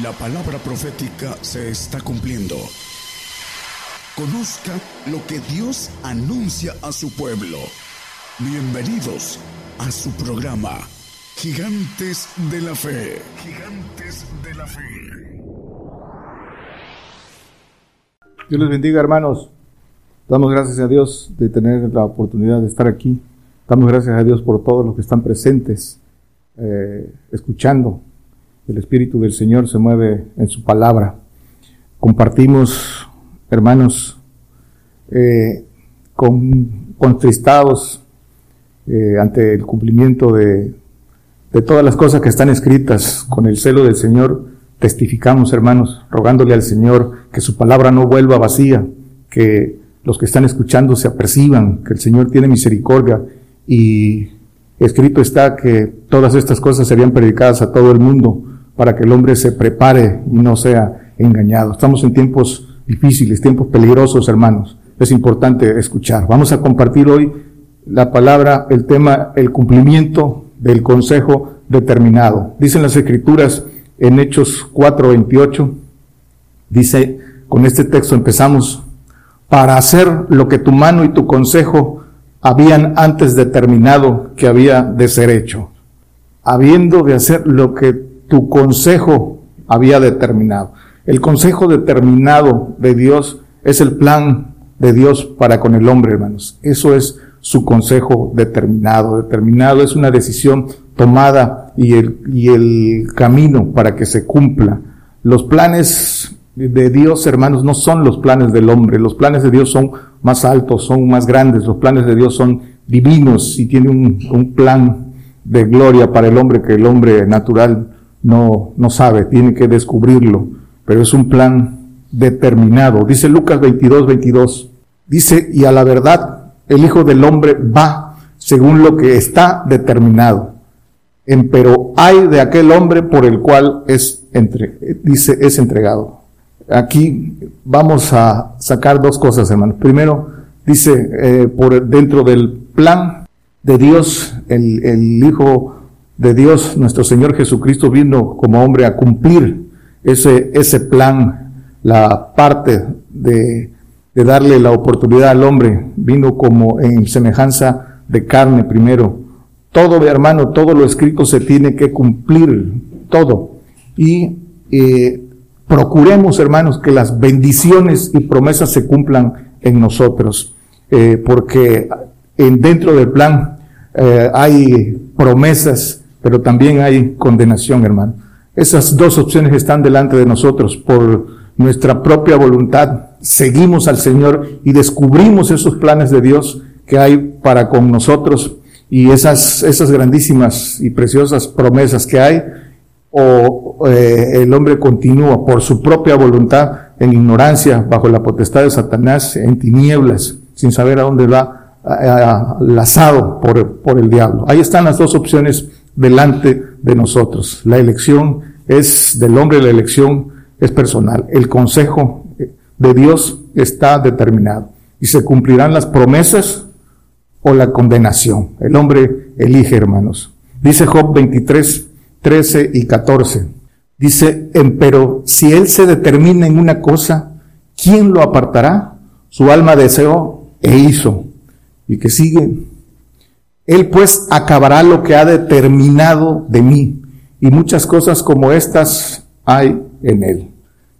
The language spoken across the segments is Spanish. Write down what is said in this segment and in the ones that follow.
La palabra profética se está cumpliendo. Conozca lo que Dios anuncia a su pueblo. Bienvenidos a su programa, Gigantes de la Fe. Gigantes de la Fe. Dios les bendiga, hermanos. Damos gracias a Dios de tener la oportunidad de estar aquí. Damos gracias a Dios por todos los que están presentes, eh, escuchando el Espíritu del Señor se mueve en su palabra. Compartimos, hermanos, eh, con, contristados eh, ante el cumplimiento de, de todas las cosas que están escritas con el celo del Señor, testificamos, hermanos, rogándole al Señor que su palabra no vuelva vacía, que los que están escuchando se aperciban, que el Señor tiene misericordia y escrito está que todas estas cosas serían predicadas a todo el mundo para que el hombre se prepare y no sea engañado. Estamos en tiempos difíciles, tiempos peligrosos, hermanos. Es importante escuchar. Vamos a compartir hoy la palabra, el tema, el cumplimiento del consejo determinado. Dicen las escrituras en Hechos 4:28, dice, con este texto empezamos, para hacer lo que tu mano y tu consejo habían antes determinado que había de ser hecho. Habiendo de hacer lo que tu consejo había determinado. El consejo determinado de Dios es el plan de Dios para con el hombre, hermanos. Eso es su consejo determinado. Determinado es una decisión tomada y el, y el camino para que se cumpla. Los planes de Dios, hermanos, no son los planes del hombre. Los planes de Dios son más altos, son más grandes. Los planes de Dios son divinos y tiene un, un plan de gloria para el hombre que el hombre natural no, no sabe, tiene que descubrirlo, pero es un plan determinado. Dice Lucas 22, 22, dice, y a la verdad el Hijo del Hombre va según lo que está determinado. En, pero hay de aquel hombre por el cual es entre, dice, es entregado. Aquí vamos a sacar dos cosas, hermanos. Primero, dice, eh, por dentro del plan de Dios, el, el Hijo de Dios, nuestro Señor Jesucristo vino como hombre a cumplir ese, ese plan, la parte de, de darle la oportunidad al hombre, vino como en semejanza de carne primero. Todo, hermano, todo lo escrito se tiene que cumplir, todo. Y eh, procuremos, hermanos, que las bendiciones y promesas se cumplan en nosotros, eh, porque en, dentro del plan eh, hay promesas pero también hay condenación, hermano. Esas dos opciones están delante de nosotros. Por nuestra propia voluntad seguimos al Señor y descubrimos esos planes de Dios que hay para con nosotros y esas, esas grandísimas y preciosas promesas que hay, o eh, el hombre continúa por su propia voluntad en ignorancia, bajo la potestad de Satanás, en tinieblas, sin saber a dónde va, lazado por, por el diablo. Ahí están las dos opciones delante de nosotros. La elección es del hombre, la elección es personal. El consejo de Dios está determinado y se cumplirán las promesas o la condenación. El hombre elige, hermanos. Dice Job 23, 13 y 14. Dice, pero si él se determina en una cosa, ¿quién lo apartará? Su alma deseó e hizo. Y que sigue, él pues acabará lo que ha determinado de mí, y muchas cosas como estas hay en Él.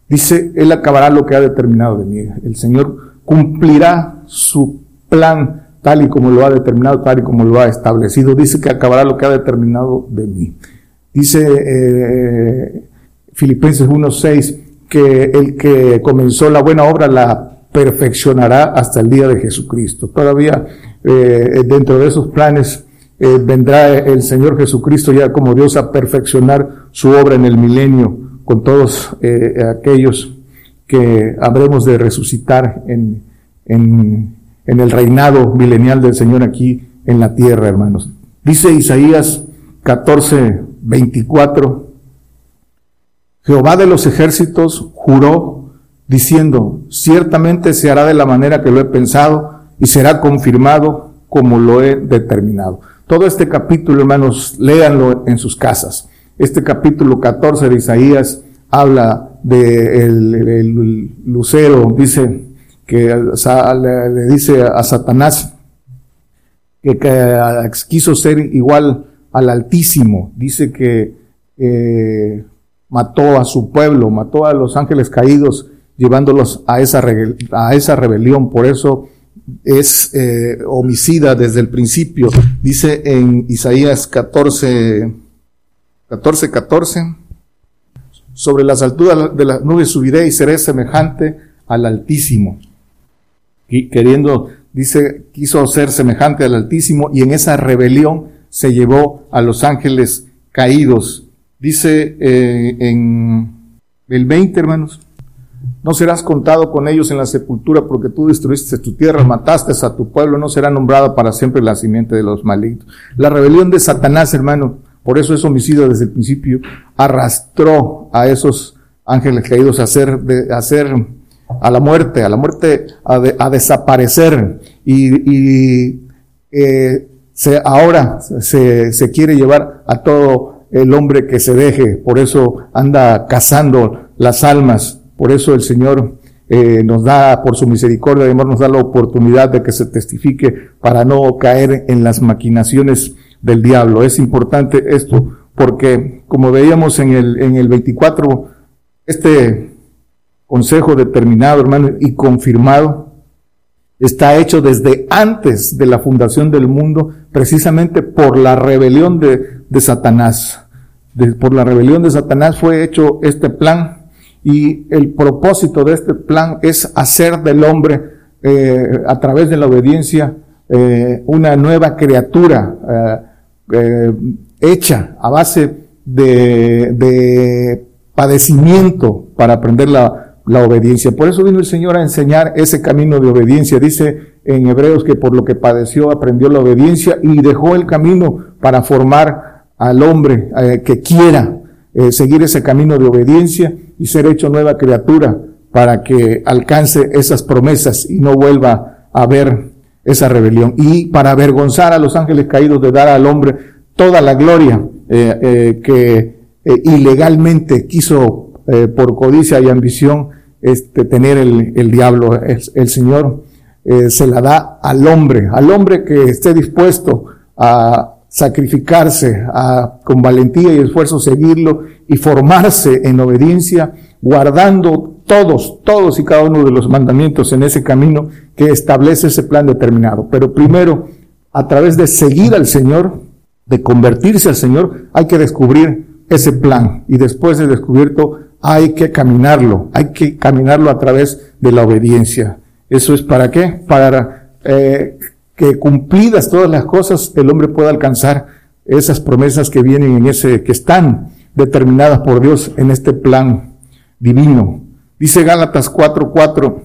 Dice, Él acabará lo que ha determinado de mí. El Señor cumplirá su plan tal y como lo ha determinado, tal y como lo ha establecido. Dice que acabará lo que ha determinado de mí. Dice eh, Filipenses 1.6 que el que comenzó la buena obra la perfeccionará hasta el día de Jesucristo. Todavía eh, dentro de esos planes eh, vendrá el Señor Jesucristo ya como Dios a perfeccionar su obra en el milenio con todos eh, aquellos que habremos de resucitar en, en, en el reinado milenial del Señor aquí en la tierra, hermanos. Dice Isaías 14, 24, Jehová de los ejércitos juró diciendo, ciertamente se hará de la manera que lo he pensado, y será confirmado como lo he determinado. Todo este capítulo, hermanos, léanlo en sus casas. Este capítulo 14 de Isaías habla de lucero, dice que le, dice a Satanás que, quiso ser igual al Altísimo, dice que mató a su pueblo, mató a los ángeles caídos, llevándolos a esa, a esa rebelión. Por eso es eh, homicida desde el principio. Dice en Isaías 14, 14, 14, sobre las alturas de las nubes subiré y seré semejante al Altísimo. Y queriendo, dice, quiso ser semejante al Altísimo y en esa rebelión se llevó a los ángeles caídos. Dice eh, en el 20, hermanos, no serás contado con ellos en la sepultura porque tú destruiste tu tierra, mataste a tu pueblo, no será nombrado para siempre la simiente de los malignos. La rebelión de Satanás, hermano, por eso es homicidio desde el principio, arrastró a esos ángeles caídos a hacer, a hacer a la muerte, a la muerte, a, desaparecer. Y, eh, ahora se quiere llevar a todo el hombre que se deje, por eso anda cazando las almas por eso el Señor eh, nos da, por su misericordia, además nos da la oportunidad de que se testifique para no caer en las maquinaciones del diablo. Es importante esto porque, como veíamos en el, en el 24, este consejo determinado, hermano, y confirmado, está hecho desde antes de la fundación del mundo, precisamente por la rebelión de, de Satanás. por la rebelión de Satanás fue hecho este plan y el propósito de este plan es hacer del hombre, eh, a través de la obediencia, eh, una nueva criatura eh, hecha a base de, padecimiento para aprender la, la obediencia. Por eso vino el Señor a enseñar ese camino de obediencia. Dice en Hebreos que por lo que padeció aprendió la obediencia y dejó el camino para formar al hombre que quiera seguir ese camino de obediencia y ser hecho nueva criatura para que alcance esas promesas y no vuelva a haber esa rebelión. Y para avergonzar a los ángeles caídos de dar al hombre toda la gloria eh, eh, que eh, ilegalmente quiso por codicia y ambición este, tener el, el diablo. El, el Señor se la da al hombre, al hombre que esté dispuesto a sacrificarse, a con valentía y esfuerzo seguirlo y formarse en obediencia, guardando todos, todos y cada uno de los mandamientos en ese camino que establece ese plan determinado. Pero primero, a través de seguir al Señor, de convertirse al Señor, hay que descubrir ese plan y después de descubierto hay que caminarlo, hay que caminarlo a través de la obediencia. ¿Eso es para qué? Para eh, que cumplidas todas las cosas, el hombre pueda alcanzar esas promesas que vienen en ese, que están determinadas por Dios en este plan divino. Dice Gálatas 4:4,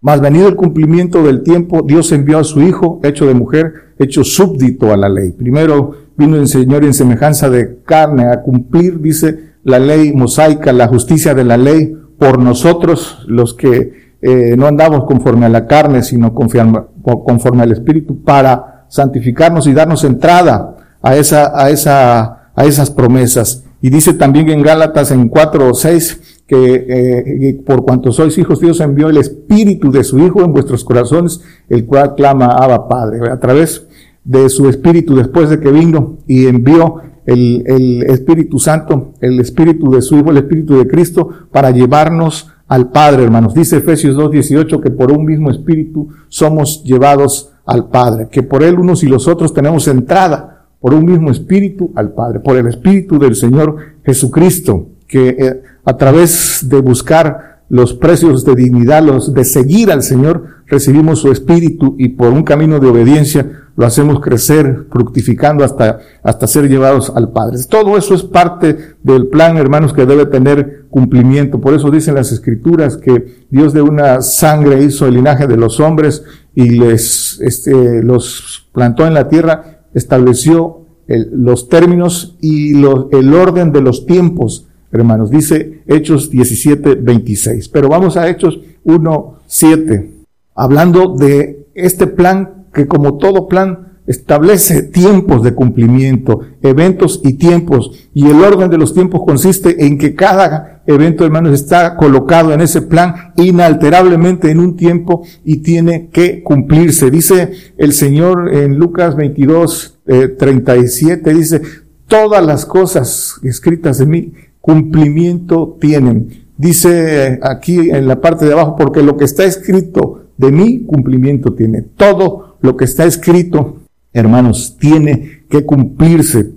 más venido el cumplimiento del tiempo, Dios envió a su Hijo, hecho de mujer, hecho súbdito a la ley. Primero vino el Señor en semejanza de carne a cumplir, dice la ley mosaica, la justicia de la ley, por nosotros los que eh, no andamos conforme a la carne, sino conforme, al Espíritu, para santificarnos y darnos entrada a, esa, a, esa, esas promesas. Y dice también en Gálatas en 4 o 6 que eh, por cuanto sois hijos, Dios envió el Espíritu de su Hijo en vuestros corazones, el cual clama Abba Padre. A través de su Espíritu, después de que vino y envió el, el Espíritu Santo, el Espíritu de su Hijo, el Espíritu de Cristo, para llevarnos al Padre, hermanos. Dice Efesios 2.18 que por un mismo espíritu somos llevados al Padre, que por Él unos y los otros tenemos entrada por un mismo espíritu al Padre, por el espíritu del Señor Jesucristo, que eh, a través de buscar los precios de dignidad, los de seguir al Señor, recibimos su espíritu y por un camino de obediencia lo hacemos crecer, fructificando hasta, hasta ser llevados al Padre. Todo eso es parte del plan, hermanos, que debe tener cumplimiento. Por eso dicen las Escrituras que Dios de una sangre hizo el linaje de los hombres y les, este, los plantó en la tierra, estableció los términos y el orden de los tiempos, hermanos. Dice Hechos 17, 26. Pero vamos a Hechos 1, 7. Hablando de este plan que como todo plan establece tiempos de cumplimiento, eventos y tiempos. Y el orden de los tiempos consiste en que cada evento, hermanos, está colocado en ese plan inalterablemente en un tiempo y tiene que cumplirse. Dice el Señor en Lucas 22, 37, eh, dice, todas las cosas escritas en mí cumplimiento tienen. Dice aquí en la parte de abajo, porque lo que está escrito de mí cumplimiento tiene. Todo lo que está escrito hermanos, tiene que cumplirse.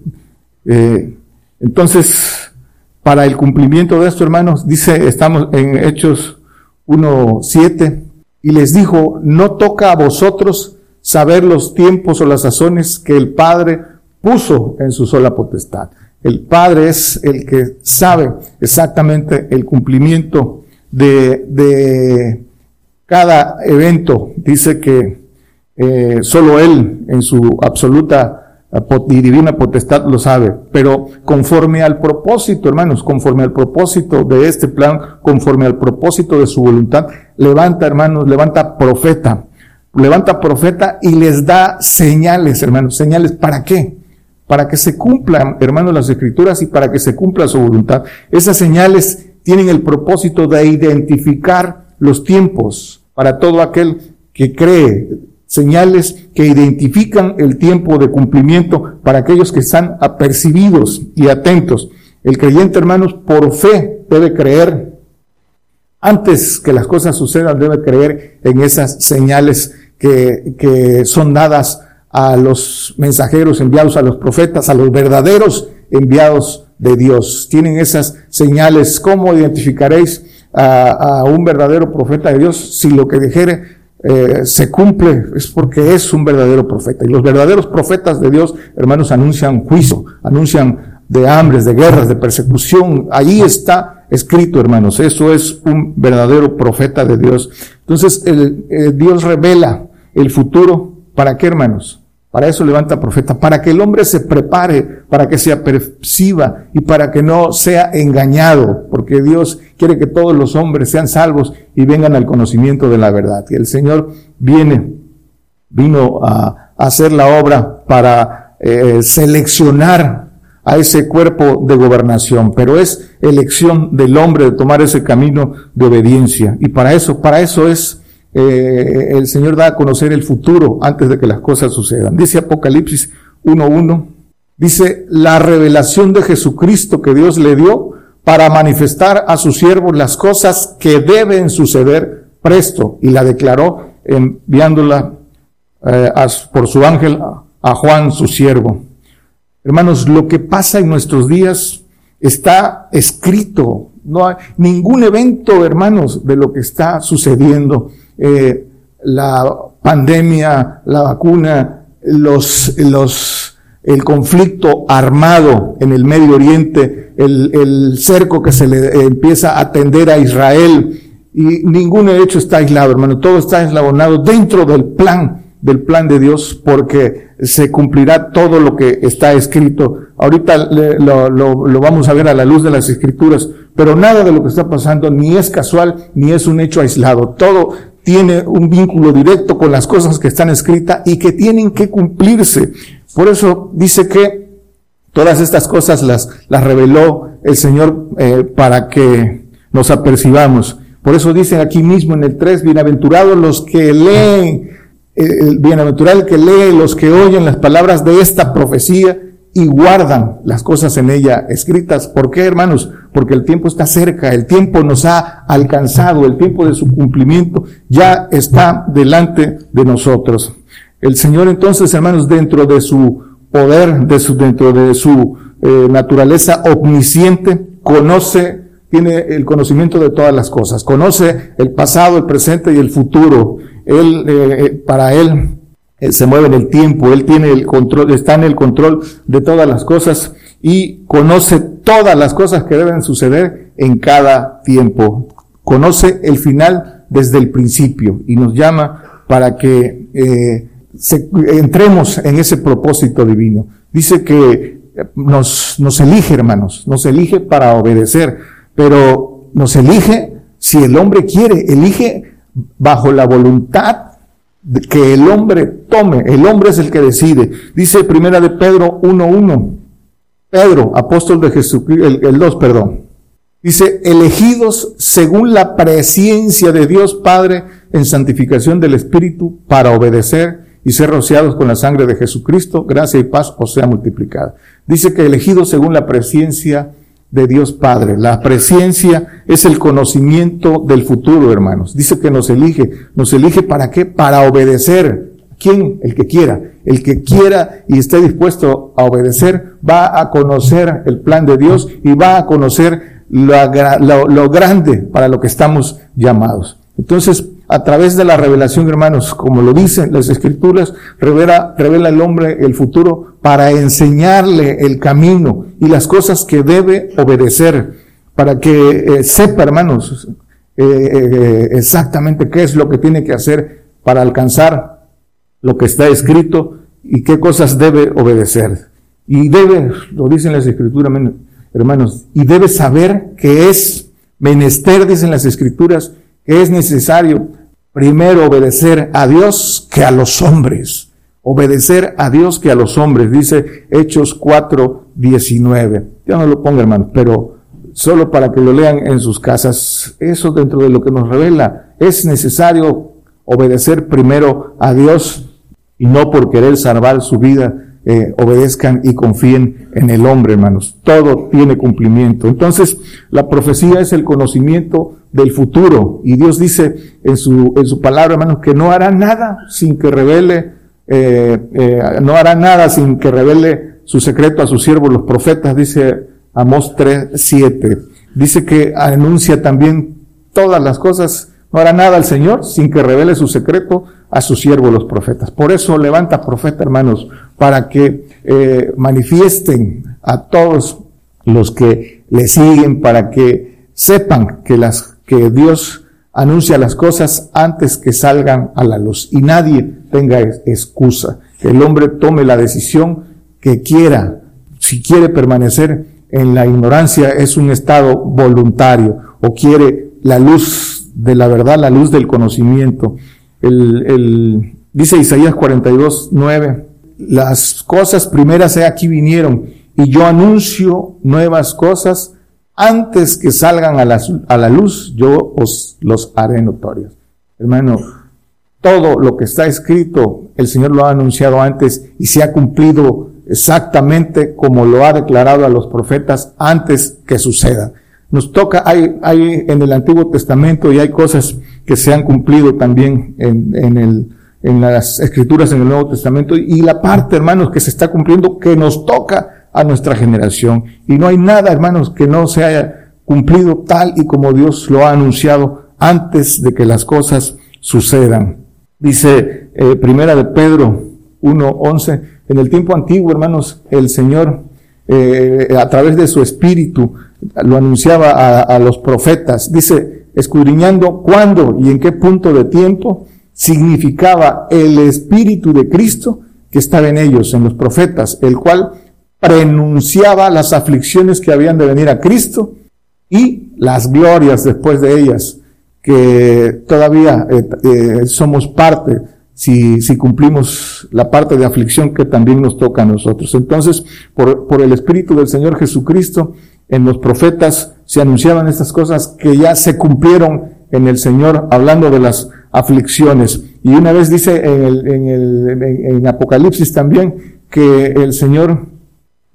Eh, entonces, para el cumplimiento de esto, hermanos, dice, estamos en Hechos 1.7, y les dijo, no toca a vosotros saber los tiempos o las sazones que el Padre puso en su sola potestad. El Padre es el que sabe exactamente el cumplimiento de, de cada evento. Dice que eh, solo Él en su absoluta eh, y divina potestad lo sabe, pero conforme al propósito, hermanos, conforme al propósito de este plan, conforme al propósito de su voluntad, levanta, hermanos, levanta profeta, levanta profeta y les da señales, hermanos, señales, ¿para qué? Para que se cumplan, hermanos, las escrituras y para que se cumpla su voluntad. Esas señales tienen el propósito de identificar los tiempos para todo aquel que cree señales que identifican el tiempo de cumplimiento para aquellos que están apercibidos y atentos. El creyente, hermanos, por fe debe creer, antes que las cosas sucedan, debe creer en esas señales que, que son dadas a los mensajeros enviados, a los profetas, a los verdaderos enviados de Dios. Tienen esas señales. ¿Cómo identificaréis a, un verdadero profeta de Dios si lo que dijere eh, se cumple es porque es un verdadero profeta. Y los verdaderos profetas de Dios, hermanos, anuncian juicio, anuncian de hambres, de guerras, de persecución. Ahí está escrito, hermanos. Eso es un verdadero profeta de Dios. Entonces, el, eh, Dios revela el futuro. ¿Para qué, hermanos? Para eso levanta profeta, para que el hombre se prepare, para que se aperciba y para que no sea engañado, porque Dios quiere que todos los hombres sean salvos y vengan al conocimiento de la verdad. Y el Señor viene, vino a, hacer la obra para eh, seleccionar a ese cuerpo de gobernación, pero es elección del hombre de tomar ese camino de obediencia. Y para eso, para eso es eh, el Señor da a conocer el futuro antes de que las cosas sucedan. Dice Apocalipsis 1.1, dice la revelación de Jesucristo que Dios le dio para manifestar a sus siervos las cosas que deben suceder presto y la declaró enviándola eh, por su ángel a Juan, su siervo. Hermanos, lo que pasa en nuestros días está escrito. No hay ningún evento, hermanos, de lo que está sucediendo eh, la pandemia, la vacuna, los, los, el conflicto armado en el Medio Oriente, el, el cerco que se le empieza a atender a Israel, y ningún hecho está aislado, hermano, todo está eslabonado dentro del plan, del plan de Dios, porque se cumplirá todo lo que está escrito. Ahorita lo, lo, lo, vamos a ver a la luz de las escrituras, pero nada de lo que está pasando ni es casual, ni es un hecho aislado. Todo tiene un vínculo directo con las cosas que están escritas y que tienen que cumplirse. Por eso dice que todas estas cosas las, las reveló el Señor eh, para que nos apercibamos. Por eso dice aquí mismo en el 3, bienaventurados los que leen, eh, bienaventurado el que lee, los que oyen las palabras de esta profecía y guardan las cosas en ella escritas. ¿Por qué, hermanos? Porque el tiempo está cerca, el tiempo nos ha alcanzado, el tiempo de su cumplimiento ya está delante de nosotros. El Señor entonces, hermanos, dentro de su poder, de su, dentro de su eh, naturaleza omnisciente, conoce, tiene el conocimiento de todas las cosas, conoce el pasado, el presente y el futuro. Él, eh, eh, para Él, se mueve en el tiempo, Él tiene el control, está en el control de todas las cosas y conoce todas las cosas que deben suceder en cada tiempo. Conoce el final desde el principio y nos llama para que eh, entremos en ese propósito divino. Dice que nos, nos elige, hermanos, nos elige para obedecer, pero nos elige si el hombre quiere, elige bajo la voluntad que el hombre tome, el hombre es el que decide. Dice primera de Pedro 1.1, Pedro, apóstol de Jesucristo, el, el 2, perdón. Dice, elegidos según la presencia de Dios Padre en santificación del Espíritu para obedecer y ser rociados con la sangre de Jesucristo, gracia y paz os sea multiplicada. Dice que elegidos según la presencia de Dios Padre. La presencia es el conocimiento del futuro, hermanos. Dice que nos elige. ¿Nos elige para qué? Para obedecer. ¿Quién? El que quiera. El que quiera y esté dispuesto a obedecer va a conocer el plan de Dios y va a conocer lo, grande para lo que estamos llamados. Entonces, a través de la revelación, hermanos, como lo dicen las escrituras, revela, revela el hombre el futuro para enseñarle el camino y las cosas que debe obedecer, para que eh, sepa, hermanos, eh, eh, exactamente qué es lo que tiene que hacer para alcanzar lo que está escrito y qué cosas debe obedecer. Y debe, lo dicen las escrituras, hermanos, y debe saber que es menester, dicen las escrituras, que es necesario primero obedecer a Dios que a los hombres. Obedecer a Dios que a los hombres, dice Hechos 4, 19. Ya no lo ponga, hermano, pero solo para que lo lean en sus casas. Eso dentro de lo que nos revela. Es necesario obedecer primero a Dios y no por querer salvar su vida, eh, obedezcan y confíen en el hombre, hermanos. Todo tiene cumplimiento. Entonces, la profecía es el conocimiento del futuro. Y Dios dice en su, en su palabra, hermanos, que no hará nada sin que revele, eh, eh, no hará nada sin que revele su secreto a sus siervos, los profetas, dice Amós 3, 7. Dice que anuncia también todas las cosas, no hará nada el Señor sin que revele su secreto a sus siervos los profetas. Por eso levanta profeta, hermanos, para que eh, manifiesten a todos los que le siguen, para que sepan que las que Dios anuncia las cosas antes que salgan a la luz y nadie tenga excusa. El hombre tome la decisión que quiera. Si quiere permanecer en la ignorancia es un estado voluntario o quiere la luz de la verdad, la luz del conocimiento el, el, dice Isaías 42, 9, las cosas primeras he aquí vinieron y yo anuncio nuevas cosas antes que salgan a la, a la luz, yo os los haré notorios. Hermano, todo lo que está escrito, el Señor lo ha anunciado antes y se ha cumplido exactamente como lo ha declarado a los profetas antes que suceda. Nos toca, hay, hay en el Antiguo Testamento y hay cosas que se han cumplido también en, en, el, en las escrituras en el Nuevo Testamento y la parte, hermanos, que se está cumpliendo que nos toca a nuestra generación. Y no hay nada, hermanos, que no se haya cumplido tal y como Dios lo ha anunciado antes de que las cosas sucedan. Dice eh, Primera de Pedro 1.11, en el tiempo antiguo, hermanos, el Señor, eh, a través de su Espíritu, lo anunciaba a, los profetas. Dice, escudriñando cuándo y en qué punto de tiempo significaba el Espíritu de Cristo que estaba en ellos, en los profetas, el cual prenunciaba las aflicciones que habían de venir a Cristo y las glorias después de ellas, que todavía eh, eh, somos parte si, si cumplimos la parte de aflicción que también nos toca a nosotros. Entonces, por, por el Espíritu del Señor Jesucristo, en los profetas se anunciaban estas cosas que ya se cumplieron en el Señor, hablando de las aflicciones. Y una vez dice en, el, en, el, en Apocalipsis también que el Señor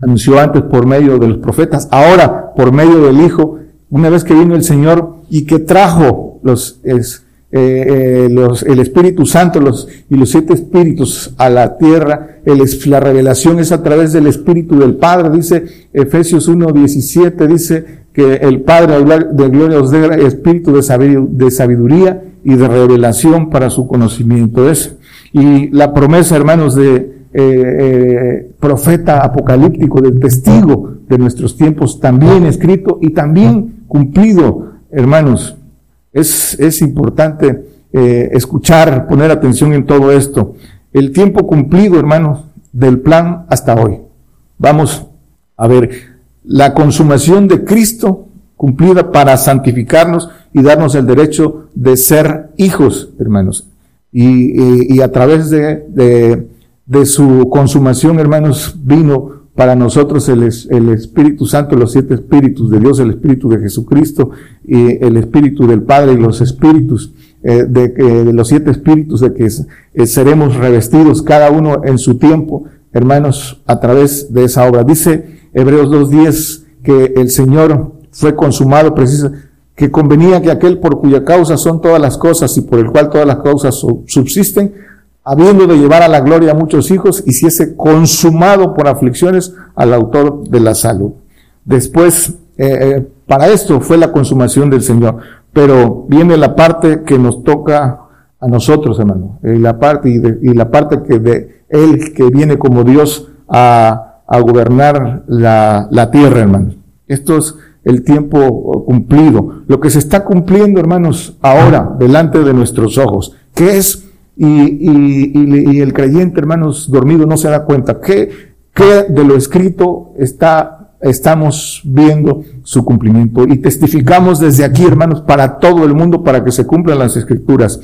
anunció antes por medio de los profetas, ahora por medio del Hijo, una vez que vino el Señor y que trajo los, es, eh, eh, el Espíritu Santo los, y los siete espíritus a la tierra. La revelación es a través del Espíritu del Padre. Dice Efesios 1.17, dice que el Padre de gloria os dé espíritu de sabiduría y de revelación para su conocimiento. Es, y la promesa, hermanos, de eh, profeta apocalíptico, del testigo de nuestros tiempos, también escrito y también cumplido, hermanos. Es, importante eh, escuchar, poner atención en todo esto. El tiempo cumplido, hermanos, del plan hasta hoy. Vamos a ver, la consumación de Cristo cumplida para santificarnos y darnos el derecho de ser hijos, hermanos. y, a través de, de, su consumación, hermanos, vino para nosotros el, el, Espíritu Santo, los siete espíritus de Dios, el Espíritu de Jesucristo y el Espíritu del Padre y los espíritus eh, de, de, los siete espíritus de que eh, seremos revestidos cada uno en su tiempo, hermanos, a través de esa obra. Dice Hebreos 2.10 que el Señor fue consumado precisamente que convenía que aquel por cuya causa son todas las cosas y por el cual todas las causas subsisten, habiendo de llevar a la gloria a muchos hijos, hiciese consumado por aflicciones al autor de la salud. Después, eh, eh, para esto fue la consumación del Señor. Pero viene la parte que nos toca a nosotros, hermano, y la parte, y, la parte que de Él que viene como Dios a, a gobernar la, la tierra, hermano. Esto es el tiempo cumplido. Lo que se está cumpliendo, hermanos, ahora, delante de nuestros ojos, ¿qué es? Y, y, y, el creyente, hermanos, dormido no se da cuenta. ¿Qué, qué de lo escrito está, estamos viendo su cumplimiento? Y testificamos desde aquí, hermanos, para todo el mundo, para que se cumplan las escrituras.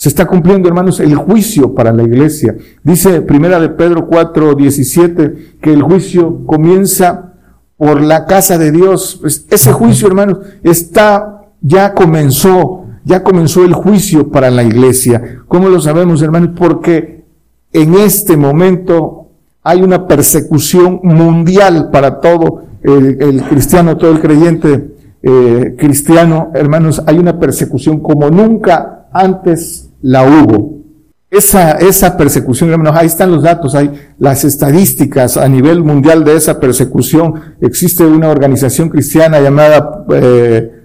Se está cumpliendo, hermanos, el juicio para la iglesia. Dice Primera de Pedro 4, 17, que el juicio comienza por la casa de Dios. Pues ese juicio, hermanos, está, ya comenzó, ya comenzó el juicio para la iglesia. ¿Cómo lo sabemos, hermanos? Porque en este momento hay una persecución mundial para todo el, cristiano, todo el creyente eh, cristiano, hermanos, hay una persecución como nunca antes la hubo esa, esa persecución, hermanos, ahí están los datos, hay las estadísticas a nivel mundial de esa persecución. Existe una organización cristiana llamada eh,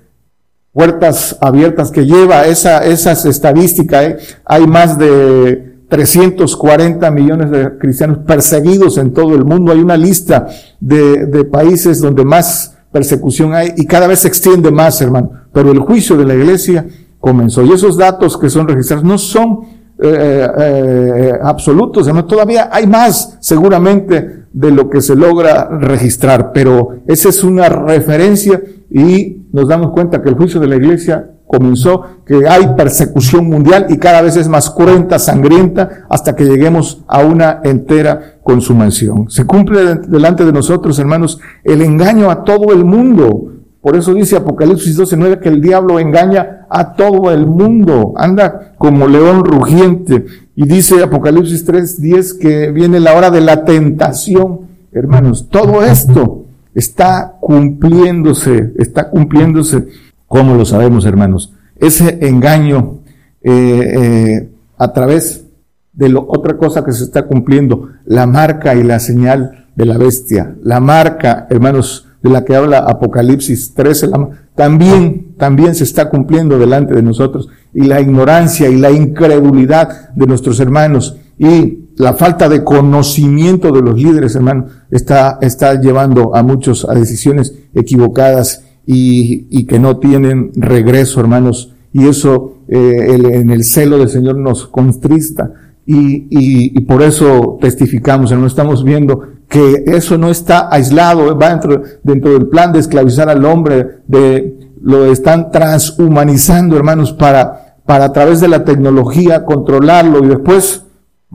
Puertas Abiertas que lleva esa, esas estadísticas. ¿eh? Hay más de 340 millones de cristianos perseguidos en todo el mundo. Hay una lista de, de países donde más persecución hay y cada vez se extiende más, hermano. Pero el juicio de la iglesia comenzó. Y esos datos que son registrados no son eh, eh, absolutos, todavía hay más seguramente de lo que se logra registrar, pero esa es una referencia y nos damos cuenta que el juicio de la iglesia comenzó, que hay persecución mundial y cada vez es más cruenta, sangrienta, hasta que lleguemos a una entera consumación. Se cumple delante de nosotros, hermanos, el engaño a todo el mundo. Por eso dice Apocalipsis 12:9 que el diablo engaña a todo el mundo, anda como león rugiente. Y dice Apocalipsis 3:10 que viene la hora de la tentación. Hermanos, todo esto está cumpliéndose, está cumpliéndose. ¿Cómo lo sabemos, hermanos? Ese engaño eh, eh, a través de lo, otra cosa que se está cumpliendo, la marca y la señal de la bestia. La marca, hermanos, de la que habla Apocalipsis 13, también, también se está cumpliendo delante de nosotros. Y la ignorancia y la incredulidad de nuestros hermanos y la falta de conocimiento de los líderes, hermanos, está, está llevando a muchos a decisiones equivocadas y, y que no tienen regreso, hermanos. Y eso eh, en el celo del Señor nos contrista. Y, y, y por eso testificamos, hermanos, estamos viendo que eso no está aislado, va dentro, dentro del plan de esclavizar al hombre, de, lo están transhumanizando, hermanos, para, para a través de la tecnología controlarlo y después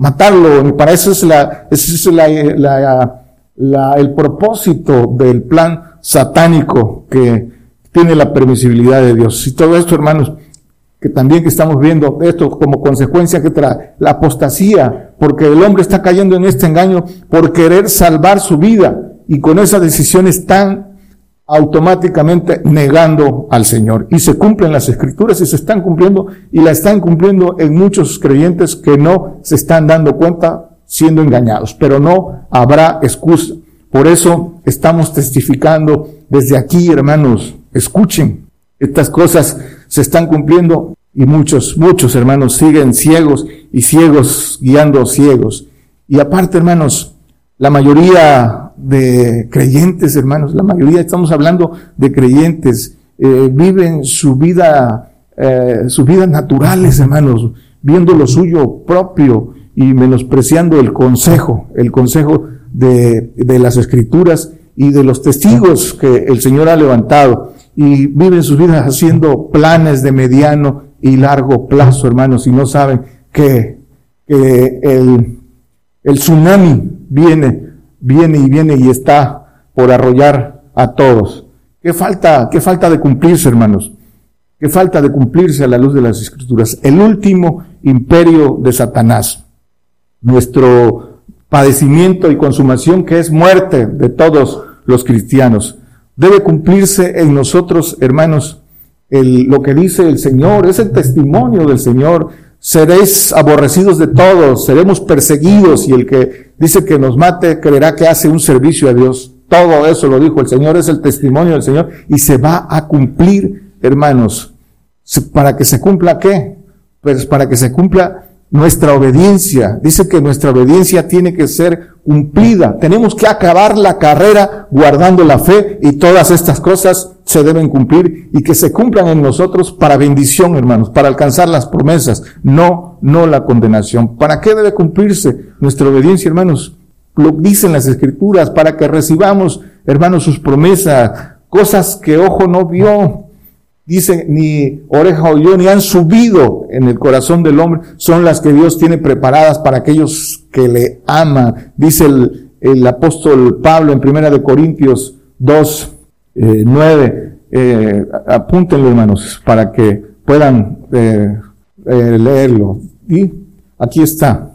matarlo. Y para eso es la, es la, la, la, el propósito del plan satánico que tiene la permisibilidad de Dios. Y todo esto, hermanos, que también que estamos viendo esto como consecuencia que trae la apostasía, porque el hombre está cayendo en este engaño por querer salvar su vida y con esas decisiones están automáticamente negando al Señor. Y se cumplen las escrituras y se están cumpliendo y la están cumpliendo en muchos creyentes que no se están dando cuenta siendo engañados, pero no habrá excusa. Por eso estamos testificando desde aquí, hermanos, escuchen, estas cosas se están cumpliendo y muchos, muchos hermanos siguen ciegos y ciegos guiando ciegos. Y aparte, hermanos, la mayoría de creyentes, hermanos, la mayoría, estamos hablando de creyentes, eh, viven su vida, eh, sus vidas naturales, hermanos, viendo lo suyo propio y menospreciando el consejo, el consejo de, de las escrituras y de los testigos que el Señor ha levantado. Y viven sus vidas haciendo planes de mediano y largo plazo, hermanos, y no saben que, el, el tsunami viene, viene y viene y está por arrollar a todos. ¿Qué falta, qué falta de cumplirse, hermanos? ¿Qué falta de cumplirse a la luz de las escrituras? El último imperio de Satanás. Nuestro padecimiento y consumación que es muerte de todos los cristianos. Debe cumplirse en nosotros, hermanos, el, lo que dice el Señor, es el testimonio del Señor. Seréis aborrecidos de todos, seremos perseguidos y el que dice que nos mate creerá que hace un servicio a Dios. Todo eso lo dijo el Señor, es el testimonio del Señor y se va a cumplir, hermanos. ¿Para que se cumpla qué? Pues para que se cumpla nuestra obediencia. Dice que nuestra obediencia tiene que ser cumplida. Tenemos que acabar la carrera guardando la fe y todas estas cosas se deben cumplir y que se cumplan en nosotros para bendición, hermanos, para alcanzar las promesas, no, no la condenación. ¿Para qué debe cumplirse nuestra obediencia, hermanos? Lo dicen las escrituras, para que recibamos, hermanos, sus promesas, cosas que ojo no vio, dice, ni oreja oyó, ni han subido en el corazón del hombre, son las que Dios tiene preparadas para aquellos que le aman. Dice el, apóstol Pablo en Primera de Corintios 2, 9, eh, eh, apúntenlo hermanos, para que puedan eh, leerlo. Y aquí está.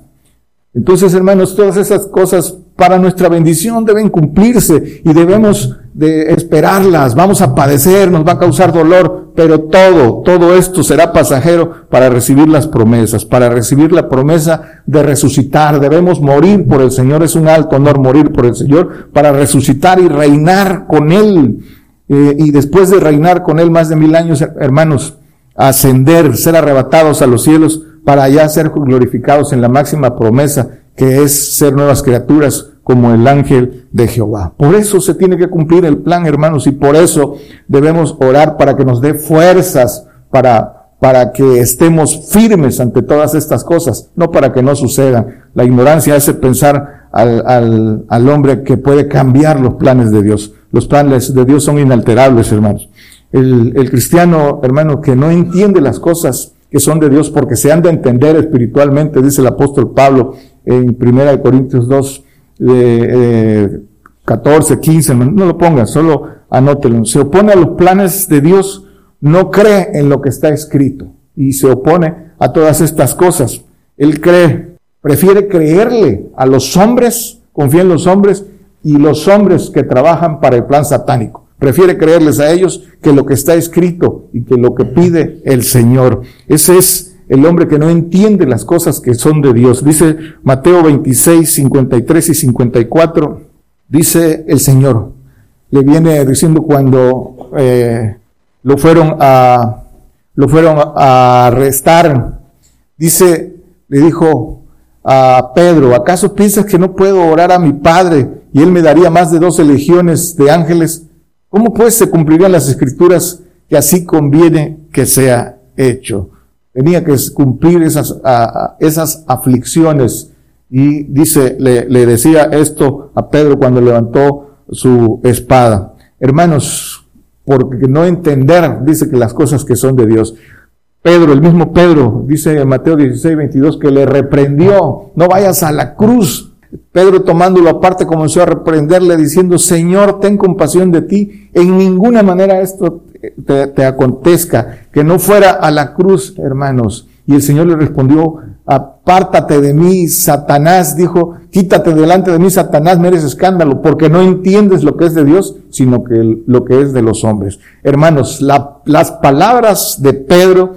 Entonces, hermanos, todas esas cosas para nuestra bendición deben cumplirse y debemos de esperarlas. Vamos a padecer, nos va a causar dolor, pero todo, todo esto será pasajero para recibir las promesas, para recibir la promesa de resucitar. Debemos morir por el Señor, es un alto honor morir por el Señor, para resucitar y reinar con Él. Eh, y después de reinar con Él más de mil años, hermanos, ascender, ser arrebatados a los cielos, para ya ser glorificados en la máxima promesa, que es ser nuevas criaturas como el ángel de Jehová. Por eso se tiene que cumplir el plan, hermanos, y por eso debemos orar para que nos dé fuerzas para, para que estemos firmes ante todas estas cosas, no para que no sucedan. La ignorancia hace pensar al, al, al hombre que puede cambiar los planes de Dios. Los planes de Dios son inalterables, hermanos. El, el cristiano, hermano, que no entiende las cosas que son de Dios porque se han de entender espiritualmente, dice el apóstol Pablo en 1 Corintios 2, eh, 14, 15, no lo ponga, solo anótelo. Se opone a los planes de Dios, no cree en lo que está escrito y se opone a todas estas cosas. Él cree, prefiere creerle a los hombres, confía en los hombres y los hombres que trabajan para el plan satánico. Prefiere creerles a ellos que lo que está escrito y que lo que pide el Señor. Ese es el hombre que no entiende las cosas que son de Dios. Dice Mateo 26, 53 y 54, dice el Señor, le viene diciendo cuando eh, lo fueron a lo fueron a arrestar, dice, le dijo a Pedro, ¿acaso piensas que no puedo orar a mi Padre y él me daría más de doce legiones de ángeles? ¿Cómo pues se cumplirían las escrituras que así conviene que sea hecho? Tenía que cumplir esas, esas aflicciones. Y dice, le, le decía esto a Pedro cuando levantó su espada. Hermanos, porque no entender, dice que las cosas que son de Dios. Pedro, el mismo Pedro, dice en Mateo 16, 22, que le reprendió, no vayas a la cruz. Pedro tomándolo aparte comenzó a reprenderle diciendo, Señor, ten compasión de ti. En ninguna manera esto te, acontezca, que no fuera a la cruz, hermanos. Y el Señor le respondió, apártate de mí, Satanás, dijo, quítate delante de mí, Satanás, me eres escándalo, porque no entiendes lo que es de Dios, sino que lo que es de los hombres. Hermanos, las palabras de Pedro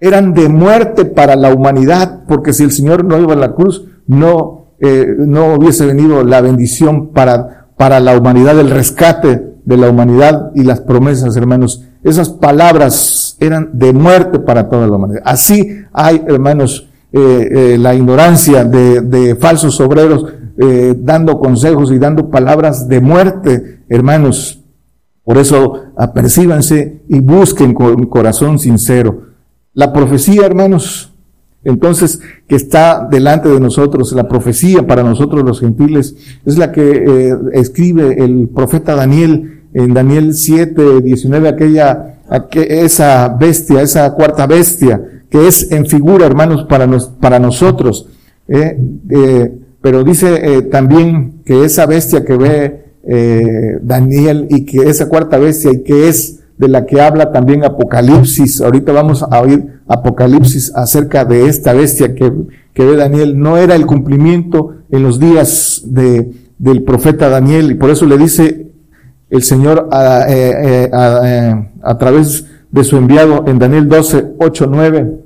eran de muerte para la humanidad, porque si el Señor no iba a la cruz, no, eh, no hubiese venido la bendición para, para la humanidad, el rescate de la humanidad y las promesas, hermanos, esas palabras eran de muerte para toda la humanidad. Así hay, hermanos, eh, eh, la ignorancia de, falsos obreros eh, dando consejos y dando palabras de muerte, hermanos. Por eso apercíbanse y busquen con corazón sincero. La profecía, hermanos, entonces, que está delante de nosotros, la profecía para nosotros los gentiles, es la que escribe el profeta Daniel en Daniel 7, 19, aquella, esa bestia, esa cuarta bestia que es en figura, hermanos, para, nos, para nosotros. Eh, eh, pero dice también que esa bestia que ve Daniel y que esa cuarta bestia y que es de la que habla también Apocalipsis. Ahorita vamos a oír Apocalipsis acerca de esta bestia que, que ve Daniel. No era el cumplimiento en los días de, del profeta Daniel y por eso le dice el Señor a, eh, eh, eh, a, través de su enviado en Daniel 12, 8, 9.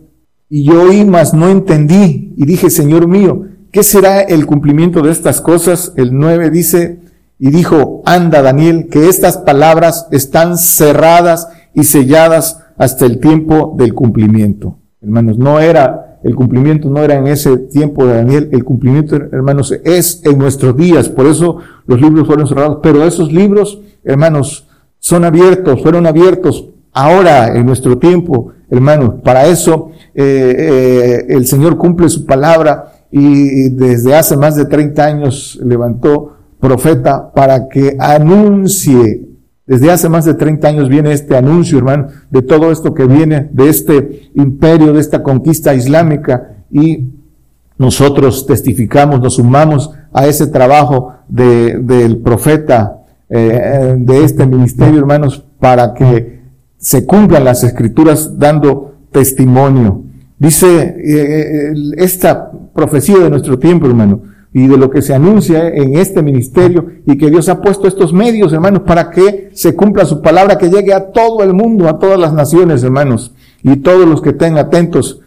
Y yo oí, mas no entendí y dije, Señor mío, ¿qué será el cumplimiento de estas cosas? El 9 dice, y dijo, anda Daniel, que estas palabras están cerradas y selladas hasta el tiempo del cumplimiento. Hermanos, no era, el cumplimiento no era en ese tiempo de Daniel, el cumplimiento, hermanos, es en nuestros días, por eso los libros fueron cerrados, pero esos libros, hermanos, son abiertos, fueron abiertos ahora en nuestro tiempo, hermanos, para eso eh, eh, el Señor cumple su palabra y desde hace más de 30 años levantó profeta para que anuncie. Desde hace más de 30 años viene este anuncio, hermano, de todo esto que viene, de este imperio, de esta conquista islámica y nosotros testificamos, nos sumamos a ese trabajo de, del profeta, eh, de este ministerio, hermanos, para que se cumplan las escrituras dando testimonio. Dice eh, eh, esta profecía de nuestro tiempo, hermano, y de lo que se anuncia en este ministerio y que Dios ha puesto estos medios, hermanos, para que se cumpla su palabra, que llegue a todo el mundo, a todas las naciones, hermanos, y todos los que estén atentos,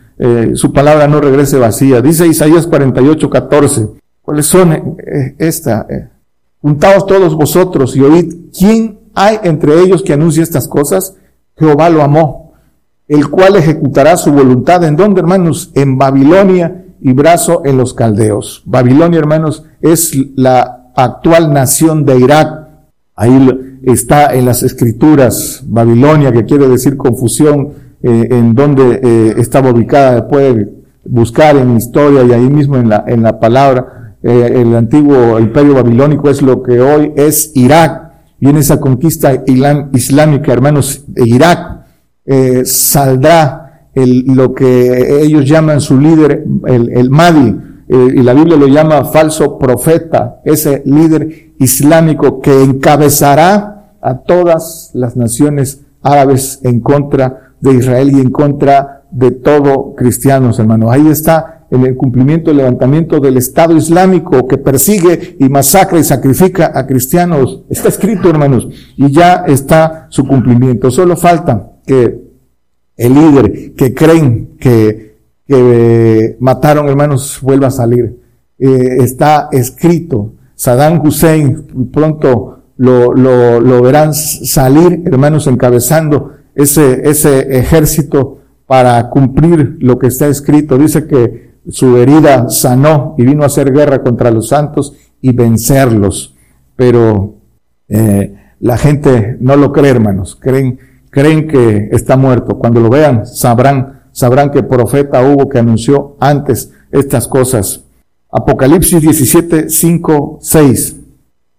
su palabra no regrese vacía. Dice Isaías 48, 14. ¿Cuáles son esta? Juntaos todos vosotros y oíd, ¿quién hay entre ellos que anuncie estas cosas? Jehová lo amó, el cual ejecutará su voluntad. ¿En dónde, hermanos? En Babilonia y brazo en los caldeos. Babilonia, hermanos, es la actual nación de Irak. Ahí está en las escrituras Babilonia, que quiere decir confusión, eh, en donde eh, estaba ubicada, puede buscar en historia y ahí mismo en la, en la palabra, eh, el antiguo imperio babilónico es lo que hoy es Irak. Y en esa conquista islámica, hermanos, de Irak saldrá lo que ellos llaman su líder, el, el Mahdi, eh, y la Biblia lo llama falso profeta, ese líder islámico que encabezará a todas las naciones árabes en contra de Israel y en contra de todo cristianos, hermano. Ahí está el cumplimiento, el levantamiento del Estado Islámico que persigue y masacra y sacrifica a cristianos. Está escrito, hermanos, y ya está su cumplimiento. Solo falta que el líder que creen que, que mataron hermanos vuelva a salir. Eh, está escrito, Saddam Hussein pronto lo, verán salir, hermanos, encabezando ese ejército para cumplir lo que está escrito. Dice que su herida sanó y vino a hacer guerra contra los santos y vencerlos. Pero eh, la gente no lo cree, hermanos. Creen creen que está muerto. Cuando lo vean, sabrán, sabrán que profeta hubo que anunció antes estas cosas. Apocalipsis 17, 5, 6.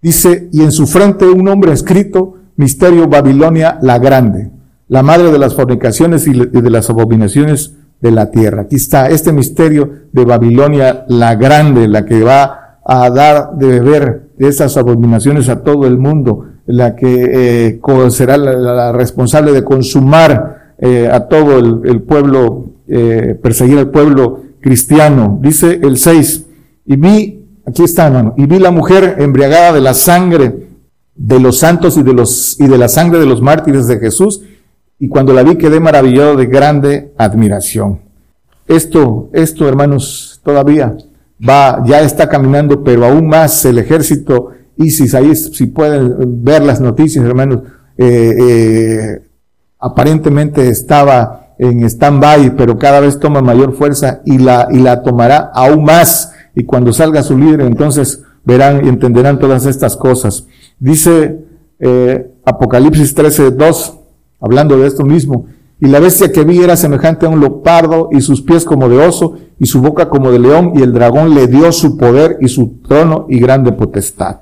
Dice, y en su frente un hombre escrito, misterio Babilonia la grande, la madre de las fornicaciones y de las abominaciones de la tierra. Aquí está este misterio de Babilonia la grande, la que va a dar de beber esas abominaciones a todo el mundo la que eh, será la, responsable de consumar eh, a todo el, pueblo, eh, perseguir al pueblo cristiano. Dice el 6, y vi, aquí está hermano, y vi la mujer embriagada de la sangre de los santos y de los, y de la sangre de los mártires de Jesús, y cuando la vi quedé maravillado de grande admiración. Esto, esto hermanos, todavía va, ya está caminando, pero aún más el ejército ISIS, ahí si pueden ver las noticias, hermanos, eh, eh, aparentemente estaba en stand-by, pero cada vez toma mayor fuerza y la, y la tomará aún más. Y cuando salga su líder, entonces verán y entenderán todas estas cosas. Dice eh, Apocalipsis 13, 2, hablando de esto mismo, y la bestia que vi era semejante a un leopardo y sus pies como de oso y su boca como de león y el dragón le dio su poder y su trono y grande potestad.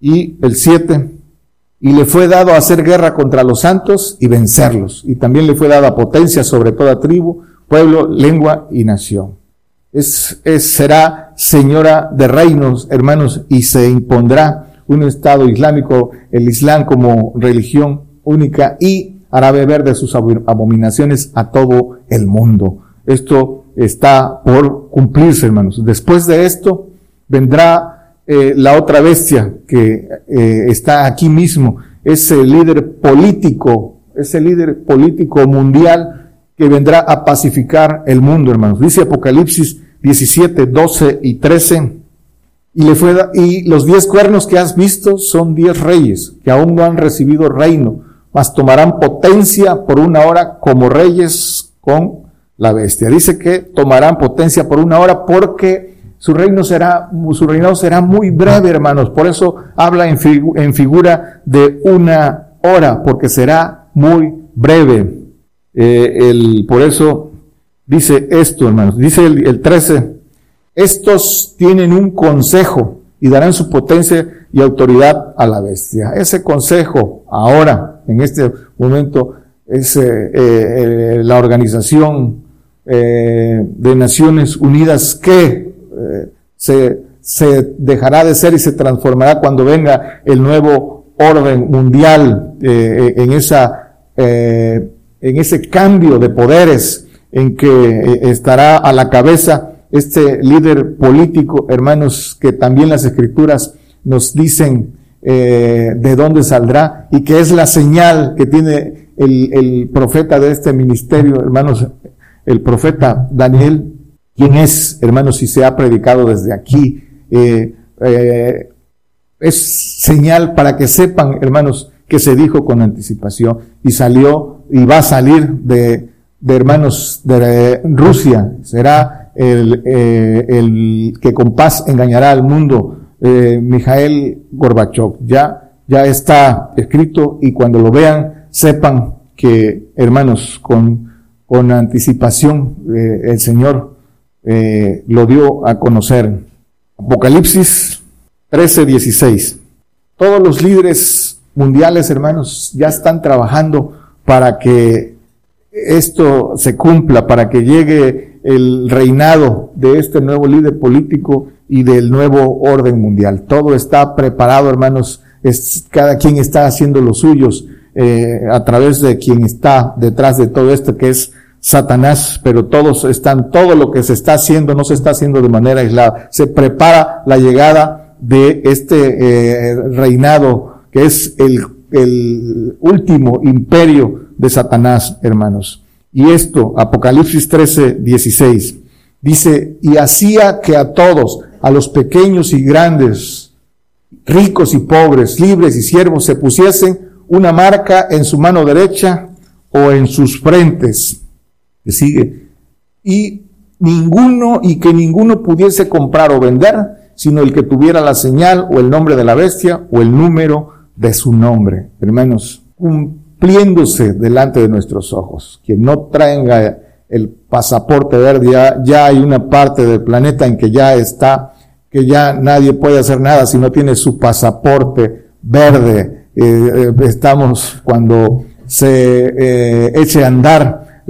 Y el 7, y le fue dado hacer guerra contra los santos y vencerlos. Y también le fue dada potencia sobre toda tribu, pueblo, lengua y nación. Es, será señora de reinos, hermanos, y se impondrá un Estado islámico, el Islam como religión única y hará beber de sus abominaciones a todo el mundo. Esto está por cumplirse, hermanos. Después de esto vendrá eh, la otra bestia que eh, está aquí mismo, ese líder político, ese líder político mundial que vendrá a pacificar el mundo, hermanos. Dice Apocalipsis 17, 12 y 13. Y, le fue, y los diez cuernos que has visto son diez reyes que aún no han recibido reino, mas tomarán potencia por una hora como reyes con la bestia. Dice que tomarán potencia por una hora porque su reino será, su reinado será muy breve, hermanos. Por eso habla en, figura de una hora, porque será muy breve. Eh, el, por eso dice esto, hermanos. Dice el, el 13, estos tienen un consejo y darán su potencia y autoridad a la bestia. Ese consejo ahora, en este momento, es eh, eh, la organización eh, de Naciones Unidas que se, se, dejará de ser y se transformará cuando venga el nuevo orden mundial en esa en ese cambio de poderes en que estará a la cabeza este líder político, hermanos, que también las escrituras nos dicen eh, de dónde saldrá y que es la señal que tiene el, el, profeta de este ministerio, hermanos, el profeta Daniel, quien es, hermanos, si se ha predicado desde aquí, eh, eh, es señal para que sepan, hermanos, que se dijo con anticipación y salió y va a salir de, de hermanos de Rusia, será el, eh, el que con paz engañará al mundo eh, Mijael Gorbachev. Ya, ya está escrito y cuando lo vean sepan que, hermanos, con, con anticipación eh, el Señor eh, lo dio a conocer. Apocalipsis 13, 16. Todos los líderes mundiales, hermanos, ya están trabajando para que esto se cumpla, para que llegue el reinado de este nuevo líder político y del nuevo orden mundial. Todo está preparado, hermanos. Es, cada quien está haciendo los suyos eh, a través de quien está detrás de todo esto, que es Satanás, pero todos están, todo lo que se está haciendo no se está haciendo de manera aislada. Se prepara la llegada de este eh, reinado que es el, el último imperio de Satanás, hermanos. Y esto, Apocalipsis 13, 16, dice, y hacía que a todos, a los pequeños y grandes, ricos y pobres, libres y siervos, se pusiesen una marca en su mano derecha o en sus frentes. Que sigue. Y ninguno, y que ninguno pudiese comprar o vender, sino el que tuviera la señal o el nombre de la bestia o el número de su nombre. Hermanos, cumpliéndose delante de nuestros ojos. Quien no traiga el pasaporte verde, ya, ya hay una parte del planeta en que ya está, que ya nadie puede hacer nada si no tiene su pasaporte verde. Eh, eh, estamos cuando se eh, eche a andar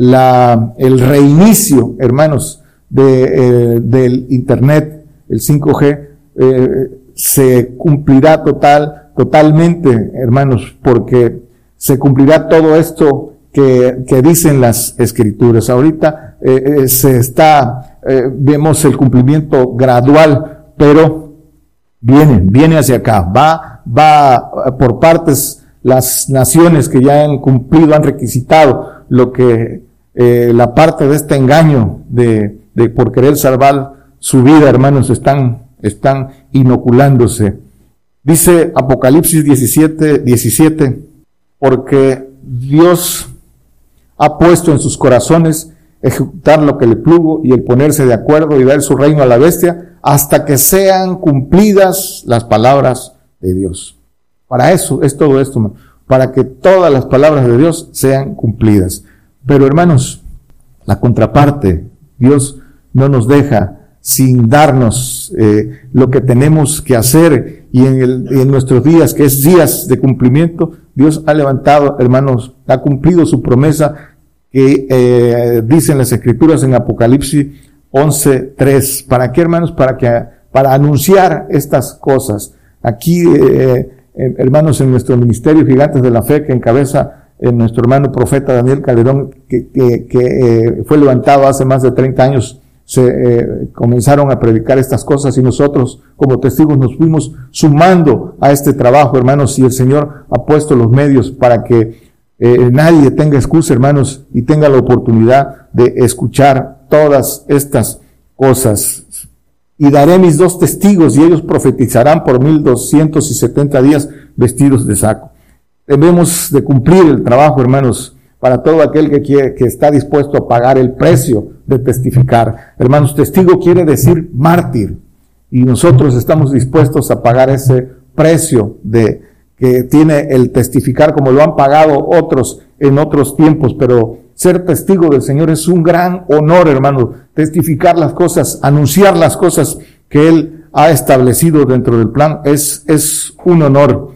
el reinicio, hermanos, de, del Internet, el 5G, se cumplirá total, totalmente, hermanos, porque se cumplirá todo esto que, que dicen las escrituras. Ahorita eh, se está, eh, vemos el cumplimiento gradual, pero viene, viene hacia acá, va, va por partes las naciones que ya han cumplido, han requisitado lo que eh, la parte de este engaño de, de por querer salvar su vida, hermanos, están, están inoculándose. Dice Apocalipsis 17, 17, porque Dios ha puesto en sus corazones ejecutar lo que le plugo y el ponerse de acuerdo y dar su reino a la bestia hasta que sean cumplidas las palabras de Dios. Para eso es todo esto, para que todas las palabras de Dios sean cumplidas. Pero hermanos, la contraparte, Dios no nos deja sin darnos eh, lo que tenemos que hacer y en, el, en nuestros días, que es días de cumplimiento, Dios ha levantado, hermanos, ha cumplido su promesa que eh, dicen las escrituras en Apocalipsis 11.3. ¿Para qué, hermanos? Para que, para anunciar estas cosas. Aquí, eh, hermanos, en nuestro ministerio Gigantes de la Fe, que encabeza nuestro hermano profeta Daniel Calderón, que, que, fue levantado hace más de 30 años, se comenzaron a predicar estas cosas y nosotros como testigos nos fuimos sumando a este trabajo, hermanos, y el Señor ha puesto los medios para que eh, nadie tenga excusa, hermanos, y tenga la oportunidad de escuchar todas estas cosas. Y daré mis dos testigos y ellos profetizarán por mil doscientos y setenta días vestidos de saco. Debemos de cumplir el trabajo, hermanos, para todo aquel que quiere, que está dispuesto a pagar el precio de testificar. Hermanos, testigo quiere decir mártir. Y nosotros estamos dispuestos a pagar ese precio de que tiene el testificar como lo han pagado otros en otros tiempos, pero ser testigo del Señor es un gran honor, hermano, testificar las cosas, anunciar las cosas que Él ha establecido dentro del plan, es, es un honor.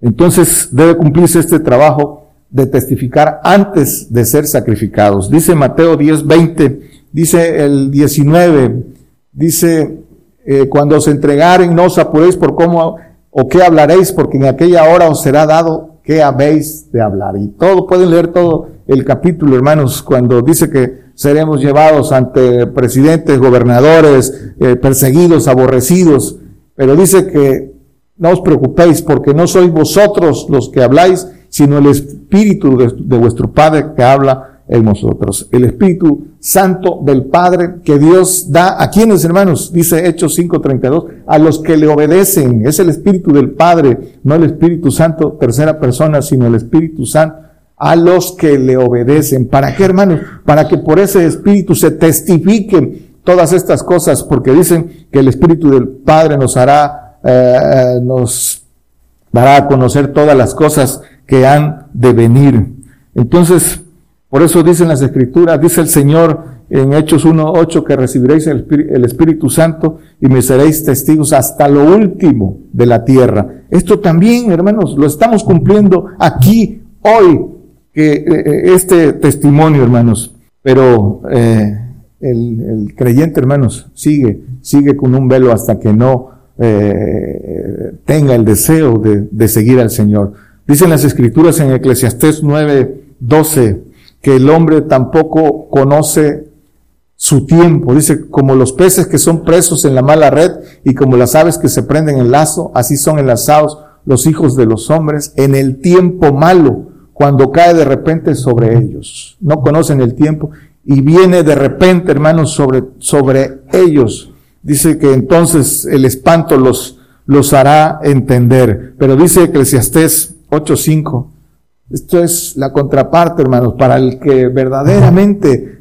Entonces debe cumplirse este trabajo de testificar antes de ser sacrificados. Dice Mateo 10, 20, dice el 19, dice, eh, cuando os entregaren, no os apuréis por cómo ¿O qué hablaréis? Porque en aquella hora os será dado qué habéis de hablar. Y todo, pueden leer todo el capítulo, hermanos, cuando dice que seremos llevados ante presidentes, gobernadores, eh, perseguidos, aborrecidos. Pero dice que no os preocupéis porque no sois vosotros los que habláis, sino el Espíritu de vuestro Padre que habla en nosotros. El Espíritu Santo del Padre que Dios da a quienes, hermanos, dice Hechos 5:32, a los que le obedecen. Es el Espíritu del Padre, no el Espíritu Santo, tercera persona, sino el Espíritu Santo a los que le obedecen. ¿Para qué, hermanos? Para que por ese Espíritu se testifiquen todas estas cosas, porque dicen que el Espíritu del Padre nos hará, eh, nos dará a conocer todas las cosas que han de venir. Entonces, por eso dicen las escrituras, dice el Señor en Hechos 1.8 que recibiréis el, Espíritu Santo y me seréis testigos hasta lo último de la tierra. Esto también, hermanos, lo estamos cumpliendo aquí, hoy, que eh, eh, este testimonio, hermanos. Pero eh, el, creyente, hermanos, sigue, sigue con un velo hasta que no tenga el deseo de, de seguir al Señor. Dicen las escrituras en Eclesiastés 9.12 que el hombre tampoco conoce su tiempo. Dice, como los peces que son presos en la mala red y como las aves que se prenden en lazo, así son enlazados los hijos de los hombres en el tiempo malo, cuando cae de repente sobre ellos. No conocen el tiempo y viene de repente, hermanos, sobre, sobre ellos. Dice que entonces el espanto los, los hará entender. Pero dice Eclesiastés 8.5, esto es la contraparte, hermanos, para el que verdaderamente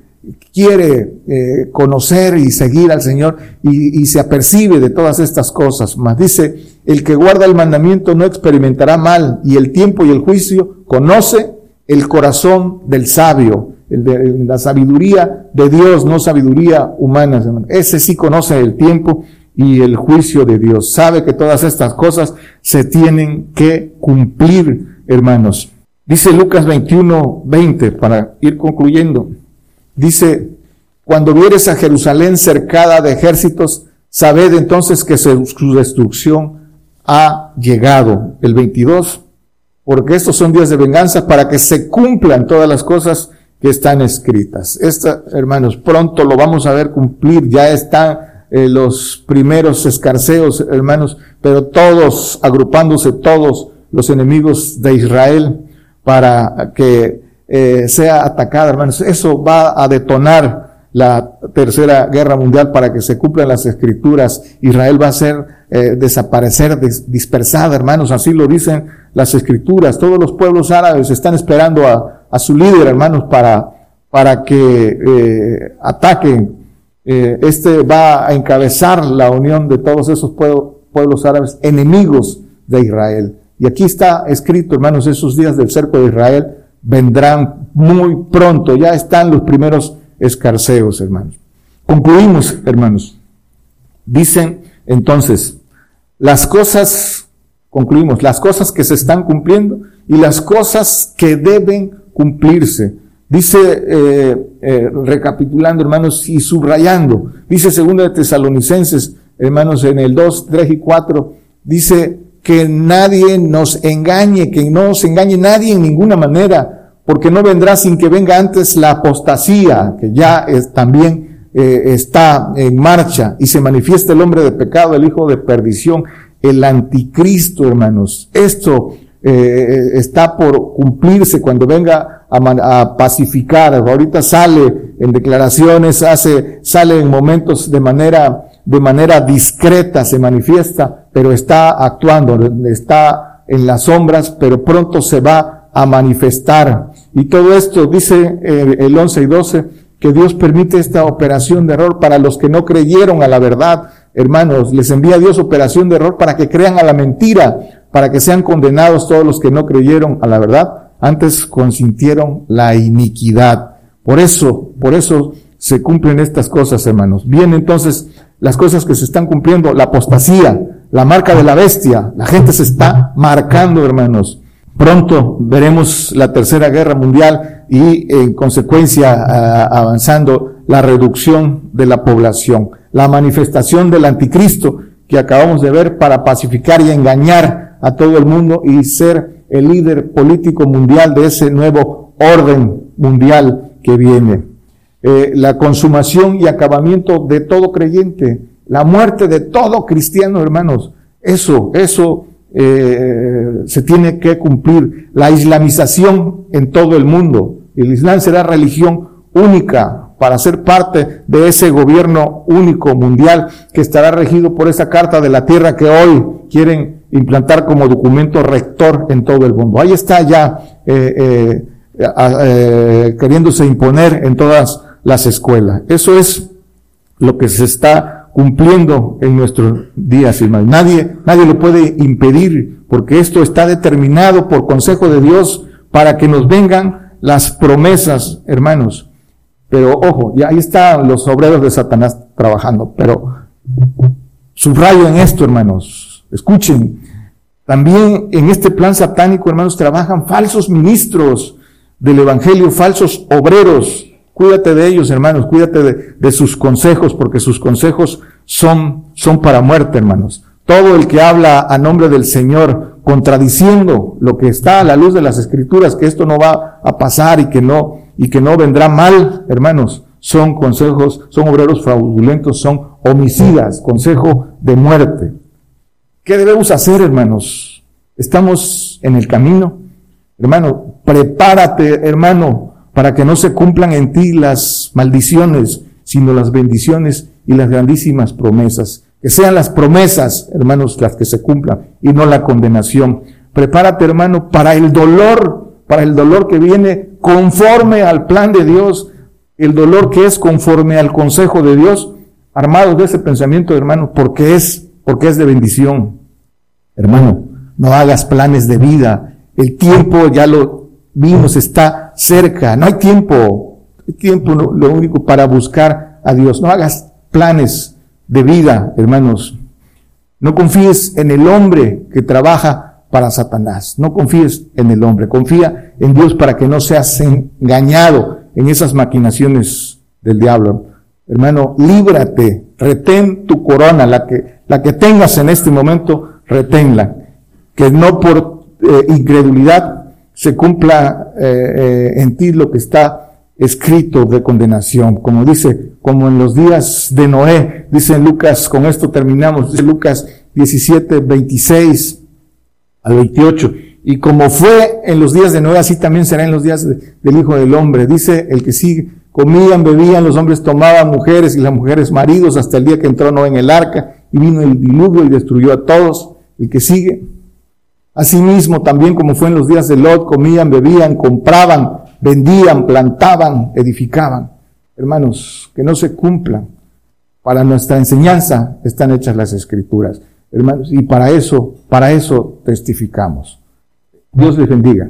quiere eh, conocer y seguir al Señor y, se apercibe de todas estas cosas. Mas dice, el que guarda el mandamiento no experimentará mal y el tiempo y el juicio conoce el corazón del sabio, la sabiduría de Dios, no sabiduría humana. Ese sí conoce el tiempo y el juicio de Dios. Sabe que todas estas cosas se tienen que cumplir, hermanos. Dice Lucas 21, 20, para ir concluyendo. Dice, cuando vieres a Jerusalén cercada de ejércitos, sabed entonces que su destrucción ha llegado. El 22, porque estos son días de venganza para que se cumplan todas las cosas que están escritas. Esta, hermanos, pronto lo vamos a ver cumplir. Ya están eh, los primeros escarceos, hermanos, pero todos, agrupándose todos los enemigos de Israel para que eh, sea atacada, hermanos. Eso va a detonar la tercera guerra mundial para que se cumplan las escrituras. Israel va a ser eh, desaparecer, dispersada, hermanos. Así lo dicen las escrituras. Todos los pueblos árabes están esperando a, su líder, hermanos, para, para que eh, ataquen. Este va a encabezar la unión de todos esos pueblos árabes enemigos de Israel. Y aquí está escrito, hermanos, esos días del cerco de Israel vendrán muy pronto. Ya están los primeros escarceos, hermanos. Concluimos, hermanos. Dicen entonces, las cosas, concluimos, las cosas que se están cumpliendo y las cosas que deben cumplirse. Dice, eh, eh, recapitulando, hermanos, y subrayando, dice segundo de Tesalonicenses, hermanos, en el 2, 3 y 4, dice que nadie nos engañe, que no nos engañe nadie en ninguna manera, porque no vendrá sin que venga antes la apostasía, que ya es, también eh, está en marcha, y se manifiesta el hombre de pecado, el hijo de perdición, el anticristo, hermanos. Esto eh, está por cumplirse cuando venga a, a, pacificar. Ahorita sale en declaraciones, hace, sale en momentos de manera, de manera discreta, se manifiesta, pero está actuando, está en las sombras, pero pronto se va a manifestar. Y todo esto, dice eh, el 11 y 12, que Dios permite esta operación de error para los que no creyeron a la verdad. Hermanos, les envía Dios operación de error para que crean a la mentira, para que sean condenados todos los que no creyeron a la verdad, antes consintieron la iniquidad. Por eso, por eso se cumplen estas cosas, hermanos. Bien, entonces, las cosas que se están cumpliendo, la apostasía, la marca de la bestia, la gente se está marcando, hermanos. Pronto veremos la tercera guerra mundial y en consecuencia avanzando la reducción de la población, la manifestación del anticristo que acabamos de ver para pacificar y engañar a todo el mundo y ser el líder político mundial de ese nuevo orden mundial que viene. Eh, la consumación y acabamiento de todo creyente, la muerte de todo cristiano, hermanos, eso, eso eh, se tiene que cumplir. La islamización en todo el mundo. El Islam será religión única para ser parte de ese gobierno único mundial que estará regido por esa carta de la tierra que hoy quieren implantar como documento rector en todo el mundo. Ahí está ya eh, eh, eh, queriéndose imponer en todas las escuelas. Eso es lo que se está cumpliendo en nuestros días, hermanos. Nadie, nadie lo puede impedir, porque esto está determinado por consejo de Dios para que nos vengan las promesas, hermanos. Pero ojo, ya ahí están los obreros de Satanás trabajando, pero subrayo en esto, hermanos Escuchen, también en este plan satánico, hermanos, trabajan falsos ministros del Evangelio, falsos obreros. Cuídate de ellos, hermanos, cuídate de, sus consejos, porque sus consejos son, son para muerte, hermanos. Todo el que habla a nombre del Señor, contradiciendo lo que está a la luz de las Escrituras, que esto no va a pasar y que no, y que no vendrá mal, hermanos, son consejos, son obreros fraudulentos, son homicidas, consejo de muerte. ¿Qué debemos hacer, hermanos? Estamos en el camino. Hermano, prepárate, hermano, para que no se cumplan en ti las maldiciones, sino las bendiciones y las grandísimas promesas. Que sean las promesas, hermanos, las que se cumplan y no la condenación. Prepárate, hermano, para el dolor, para el dolor que viene conforme al plan de Dios, el dolor que es conforme al consejo de Dios, armados de ese pensamiento, hermano, porque es, porque es de bendición. Hermano, no hagas planes de vida. El tiempo, ya lo vimos, está cerca. No hay tiempo. Hay tiempo lo único para buscar a Dios. No hagas planes de vida, hermanos. No confíes en el hombre que trabaja para Satanás. No confíes en el hombre. Confía en Dios para que no seas engañado en esas maquinaciones del diablo. Hermano, líbrate, retén tu corona, la que, la que tengas en este momento, reténla, que no por eh, incredulidad se cumpla eh, eh, en ti lo que está escrito de condenación, como dice, como en los días de Noé, dice Lucas, con esto terminamos, dice Lucas 17, 26 al 28, y como fue en los días de Noé, así también será en los días del Hijo del Hombre, dice el que sigue, comían, bebían, los hombres tomaban mujeres y las mujeres maridos hasta el día que entró Noé en el arca, y vino el diluvio y destruyó a todos, el que sigue. Asimismo, también como fue en los días de Lot, comían, bebían, compraban, vendían, plantaban, edificaban. Hermanos, que no se cumplan. Para nuestra enseñanza están hechas las escrituras. Hermanos, y para eso, para eso testificamos. Dios les bendiga.